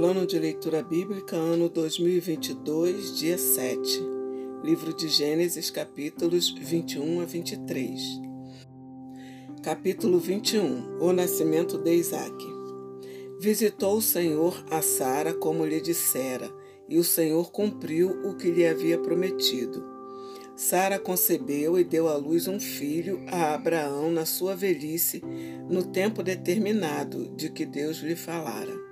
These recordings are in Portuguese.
Plano de Leitura Bíblica, ano 2022, dia 7. Livro de Gênesis, capítulos 21 a 23. Capítulo 21 O nascimento de Isaac. Visitou o Senhor a Sara como lhe dissera, e o Senhor cumpriu o que lhe havia prometido. Sara concebeu e deu à luz um filho a Abraão na sua velhice, no tempo determinado de que Deus lhe falara.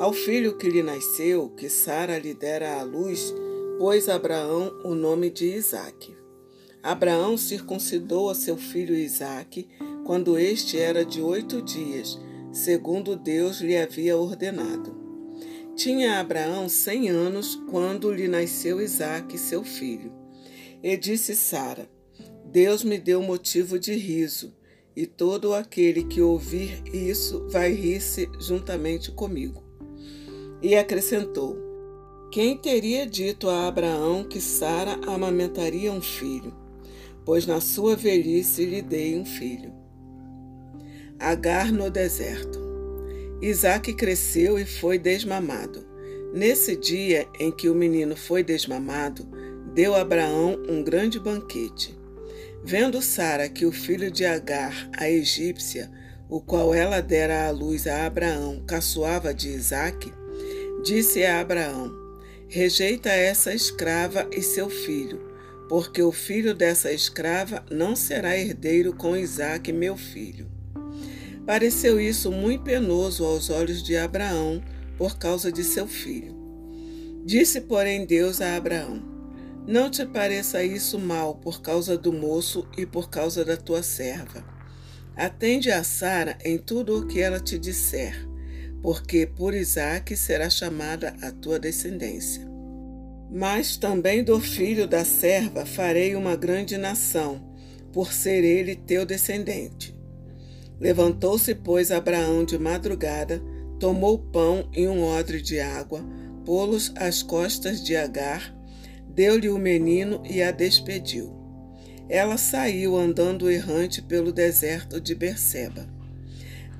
Ao filho que lhe nasceu, que Sara lhe dera à luz, pôs Abraão o nome de Isaque. Abraão circuncidou a seu filho Isaque quando este era de oito dias, segundo Deus lhe havia ordenado. Tinha Abraão cem anos quando lhe nasceu Isaque, seu filho. E disse Sara: Deus me deu motivo de riso, e todo aquele que ouvir isso vai rir-se juntamente comigo. E acrescentou: Quem teria dito a Abraão que Sara amamentaria um filho? Pois na sua velhice lhe dei um filho. Agar no deserto. Isaac cresceu e foi desmamado. Nesse dia em que o menino foi desmamado, deu Abraão um grande banquete. Vendo Sara que o filho de Agar, a egípcia, o qual ela dera à luz a Abraão, caçoava de Isaque, Disse a Abraão: Rejeita essa escrava e seu filho, porque o filho dessa escrava não será herdeiro com Isaque, meu filho. Pareceu isso muito penoso aos olhos de Abraão por causa de seu filho. Disse, porém, Deus a Abraão: Não te pareça isso mal por causa do moço e por causa da tua serva. Atende a Sara em tudo o que ela te disser porque por Isaque será chamada a tua descendência. Mas também do filho da serva farei uma grande nação, por ser ele teu descendente. Levantou-se, pois, Abraão de madrugada, tomou pão e um odre de água, pô-los às costas de Agar, deu-lhe o menino e a despediu. Ela saiu andando errante pelo deserto de Berseba.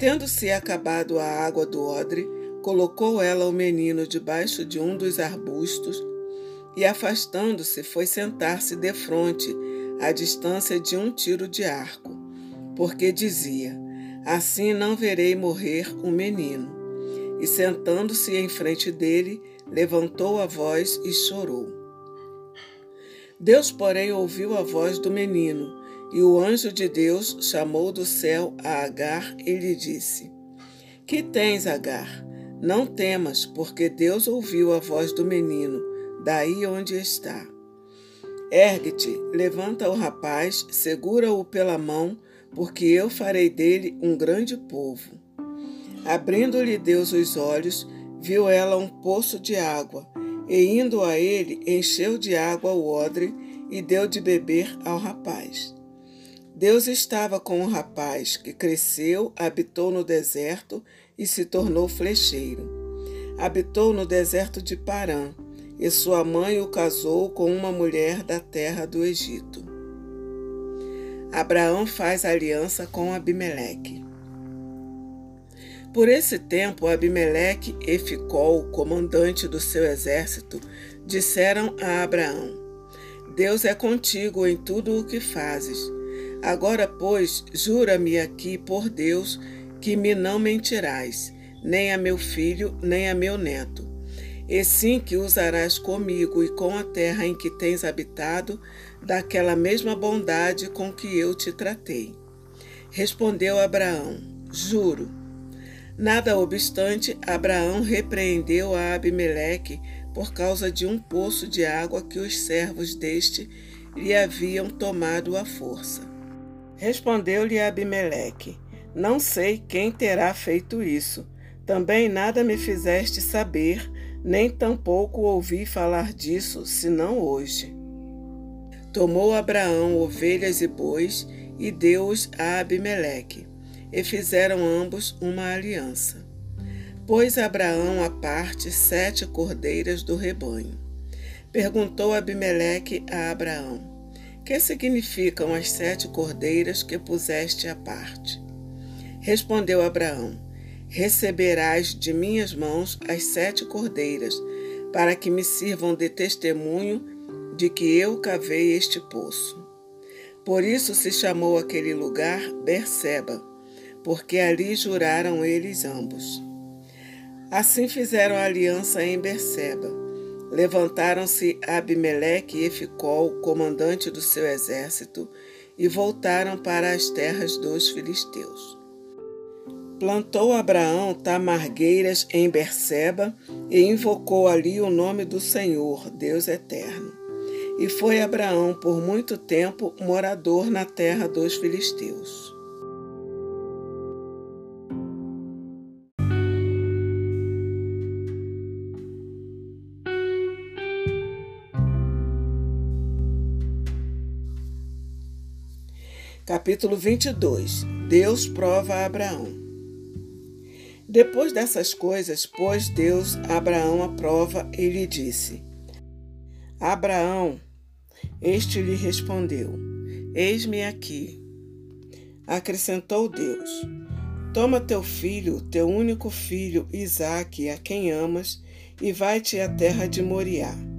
Tendo-se acabado a água do odre, colocou ela o menino debaixo de um dos arbustos e, afastando-se, foi sentar-se defronte, à distância de um tiro de arco, porque dizia: Assim não verei morrer o menino. E sentando-se em frente dele, levantou a voz e chorou. Deus, porém, ouviu a voz do menino e o anjo de Deus chamou do céu a Agar e lhe disse: Que tens, Agar? Não temas, porque Deus ouviu a voz do menino, daí onde está. Ergue-te, levanta o rapaz, segura-o pela mão, porque eu farei dele um grande povo. Abrindo-lhe Deus os olhos, viu ela um poço de água, e indo a ele, encheu de água o odre e deu de beber ao rapaz. Deus estava com o um rapaz que cresceu, habitou no deserto e se tornou flecheiro. Habitou no deserto de Parã, e sua mãe o casou com uma mulher da terra do Egito. Abraão faz aliança com Abimeleque. Por esse tempo, Abimeleque e Ficol, comandante do seu exército, disseram a Abraão: Deus é contigo em tudo o que fazes Agora, pois, jura-me aqui por Deus que me não mentirás, nem a meu filho, nem a meu neto. E sim que usarás comigo e com a terra em que tens habitado, daquela mesma bondade com que eu te tratei. Respondeu Abraão: Juro. Nada obstante, Abraão repreendeu a Abimeleque por causa de um poço de água que os servos deste lhe haviam tomado à força. Respondeu-lhe Abimeleque: Não sei quem terá feito isso. Também nada me fizeste saber, nem tampouco ouvi falar disso, senão hoje. Tomou Abraão ovelhas e bois e deu-os a Abimeleque, e fizeram ambos uma aliança. Pôs Abraão à parte sete cordeiras do rebanho. Perguntou Abimeleque a Abraão: que significam as sete cordeiras que puseste à parte? Respondeu Abraão: receberás de minhas mãos as sete cordeiras, para que me sirvam de testemunho de que eu cavei este poço. Por isso se chamou aquele lugar Berseba, porque ali juraram eles ambos. Assim fizeram aliança em Berseba. Levantaram-se Abimeleque e Eficol, comandante do seu exército, e voltaram para as terras dos filisteus. Plantou Abraão tamargueiras em Berseba e invocou ali o nome do Senhor, Deus eterno. E foi Abraão por muito tempo morador na terra dos filisteus. Capítulo 22 Deus prova a Abraão. Depois dessas coisas, pôs Deus Abraão à prova e lhe disse: Abraão, este lhe respondeu: Eis-me aqui. Acrescentou Deus: Toma teu filho, teu único filho, Isaque, a quem amas, e vai-te à terra de Moriá.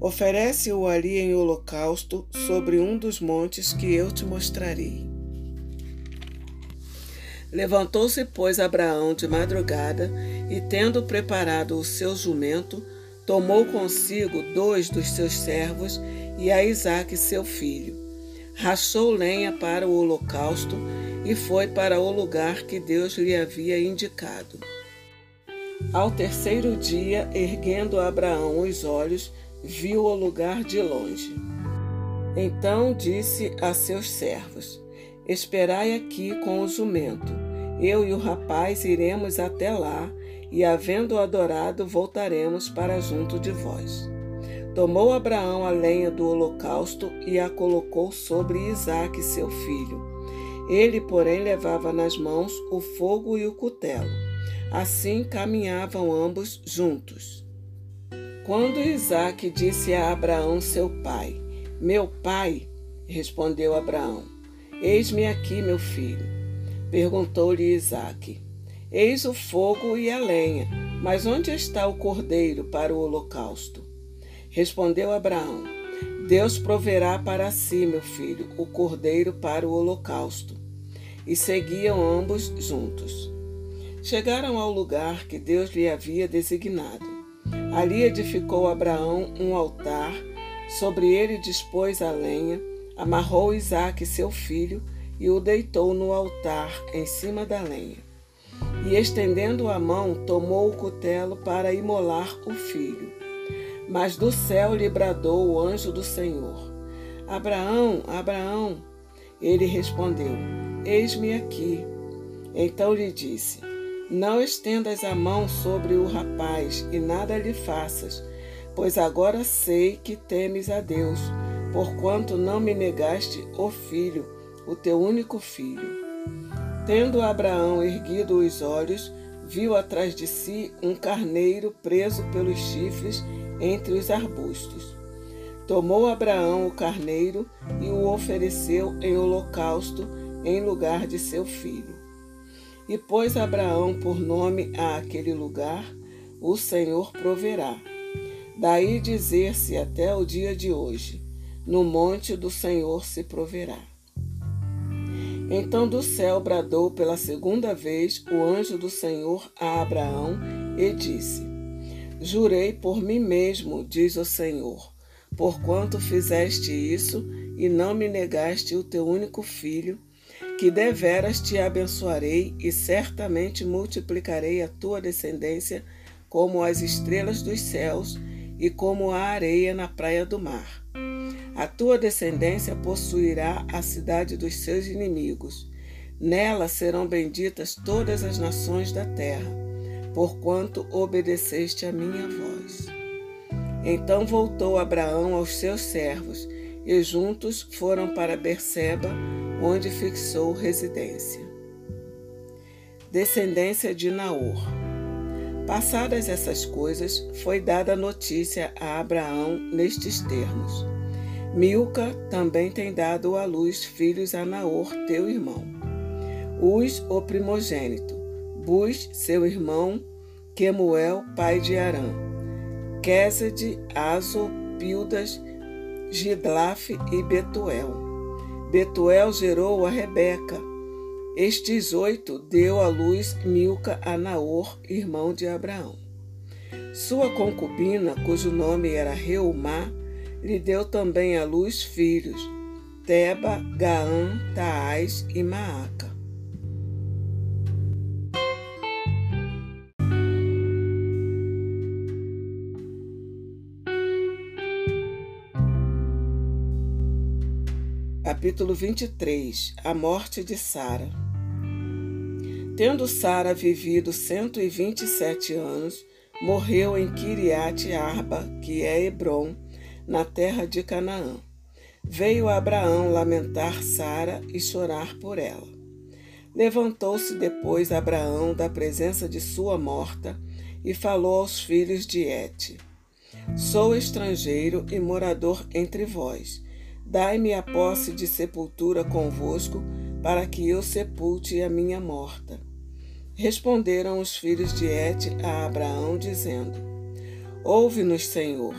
Oferece-o ali em holocausto sobre um dos montes que eu te mostrarei. Levantou-se, pois, Abraão de madrugada e, tendo preparado o seu jumento, tomou consigo dois dos seus servos e a Isaque, seu filho. Rachou lenha para o holocausto e foi para o lugar que Deus lhe havia indicado. Ao terceiro dia, erguendo Abraão os olhos, viu o lugar de longe. Então disse a seus servos: Esperai aqui com o jumento. Eu e o rapaz iremos até lá, e, havendo adorado, voltaremos para junto de vós. Tomou Abraão a lenha do holocausto e a colocou sobre Isaque, seu filho. Ele, porém, levava nas mãos o fogo e o cutelo. Assim caminhavam ambos juntos. Quando Isaque disse a Abraão, seu pai: Meu pai, respondeu Abraão, eis-me aqui, meu filho. Perguntou-lhe Isaque: Eis o fogo e a lenha, mas onde está o cordeiro para o holocausto? Respondeu Abraão: Deus proverá para si, meu filho, o cordeiro para o holocausto. E seguiam ambos juntos. Chegaram ao lugar que Deus lhe havia designado. Ali edificou Abraão um altar, sobre ele dispôs a lenha, amarrou Isaque, seu filho, e o deitou no altar, em cima da lenha. E estendendo a mão, tomou o cutelo para imolar o filho. Mas do céu lhe bradou o anjo do Senhor: Abraão, Abraão. Ele respondeu: Eis-me aqui. Então lhe disse: não estendas a mão sobre o rapaz e nada lhe faças, pois agora sei que temes a Deus, porquanto não me negaste o filho, o teu único filho. Tendo Abraão erguido os olhos, viu atrás de si um carneiro preso pelos chifres entre os arbustos. Tomou Abraão o carneiro e o ofereceu em holocausto em lugar de seu filho. E pôs Abraão por nome a aquele lugar: O Senhor proverá. Daí dizer-se até o dia de hoje: No monte do Senhor se proverá. Então do céu bradou pela segunda vez o anjo do Senhor a Abraão e disse: Jurei por mim mesmo, diz o Senhor, porquanto fizeste isso e não me negaste o teu único filho, que deveras te abençoarei e certamente multiplicarei a tua descendência como as estrelas dos céus e como a areia na praia do mar. A tua descendência possuirá a cidade dos seus inimigos. Nela serão benditas todas as nações da terra, porquanto obedeceste a minha voz. Então voltou Abraão aos seus servos, e juntos foram para Berseba, onde fixou residência. Descendência de Naor. Passadas essas coisas, foi dada notícia a Abraão nestes termos: Milca também tem dado à luz filhos a Naor, teu irmão. Uz, o primogênito, Bus, seu irmão, Quemuel, pai de Arã, Quesed, Azo, Pildas, Gidlaf e Betuel. Betuel gerou a Rebeca. Estes oito deu à luz Milca a Naor, irmão de Abraão. Sua concubina, cujo nome era Reumá, lhe deu também à luz filhos, Teba, Gaã, Taás e Maaca. Capítulo 23 A morte de Sara Tendo Sara vivido cento e vinte e sete anos, morreu em Kiriat Arba, que é Hebron, na terra de Canaã. Veio Abraão lamentar Sara e chorar por ela. Levantou-se depois Abraão da presença de sua morta e falou aos filhos de Et: Sou estrangeiro e morador entre vós. Dai-me a posse de sepultura convosco, para que eu sepulte a minha morta. Responderam os filhos de Et a Abraão, dizendo: Ouve-nos, Senhor.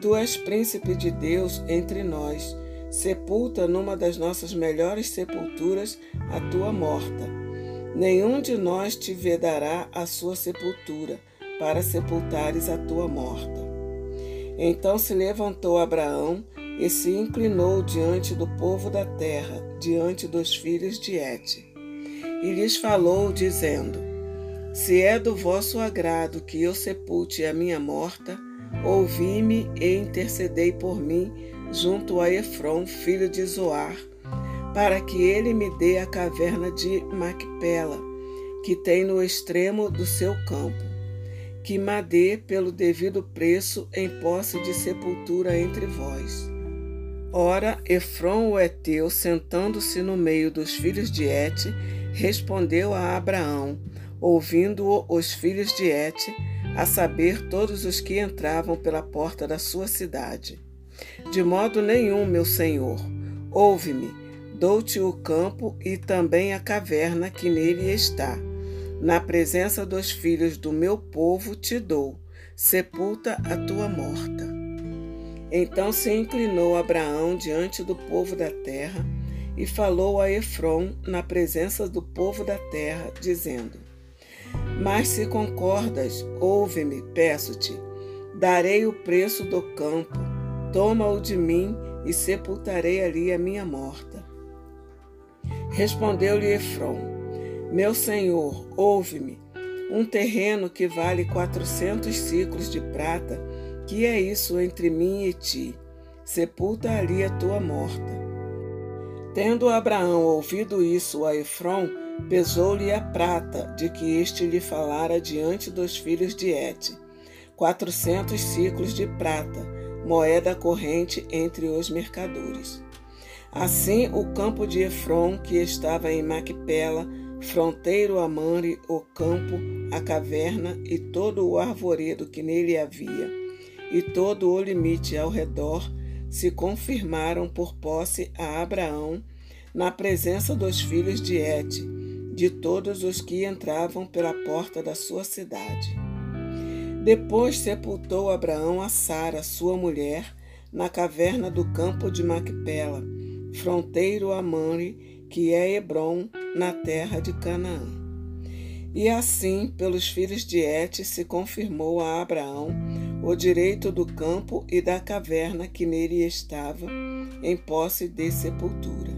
Tu és príncipe de Deus entre nós. Sepulta numa das nossas melhores sepulturas a tua morta. Nenhum de nós te vedará a sua sepultura, para sepultares a tua morta. Então se levantou Abraão e se inclinou diante do povo da terra, diante dos filhos de Et e lhes falou, dizendo: Se é do vosso agrado que eu sepulte a minha morta, ouvi-me e intercedei por mim junto a Efron, filho de Zoar, para que ele me dê a caverna de Macpela, que tem no extremo do seu campo, que me dê pelo devido preço em posse de sepultura entre vós. Ora, Efron o Eteu, sentando-se no meio dos filhos de Et, respondeu a Abraão, ouvindo-o os filhos de Et, a saber, todos os que entravam pela porta da sua cidade. De modo nenhum, meu senhor, ouve-me, dou-te o campo e também a caverna que nele está. Na presença dos filhos do meu povo te dou, sepulta a tua morta. Então se inclinou Abraão diante do povo da terra e falou a Efron na presença do povo da terra, dizendo: Mas se concordas, ouve-me, peço-te, darei o preço do campo, toma-o de mim e sepultarei ali a minha morta. Respondeu-lhe Efron: Meu senhor, ouve-me, um terreno que vale quatrocentos ciclos de prata, que é isso entre mim e ti? Sepulta ali a tua morta. Tendo Abraão ouvido isso a Efron, pesou-lhe a prata de que este lhe falara diante dos filhos de Et, quatrocentos ciclos de prata, moeda corrente entre os mercadores. Assim, o campo de Efron, que estava em Macpela, fronteiro a Manre, o campo, a caverna e todo o arvoredo que nele havia, e todo o limite ao redor, se confirmaram por posse a Abraão na presença dos filhos de Et, de todos os que entravam pela porta da sua cidade. Depois sepultou Abraão a Sara, sua mulher, na caverna do campo de Macpela, fronteiro a Manre, que é Hebron, na terra de Canaã. E assim, pelos filhos de Et, se confirmou a Abraão o direito do campo e da caverna que nele estava, em posse de sepultura.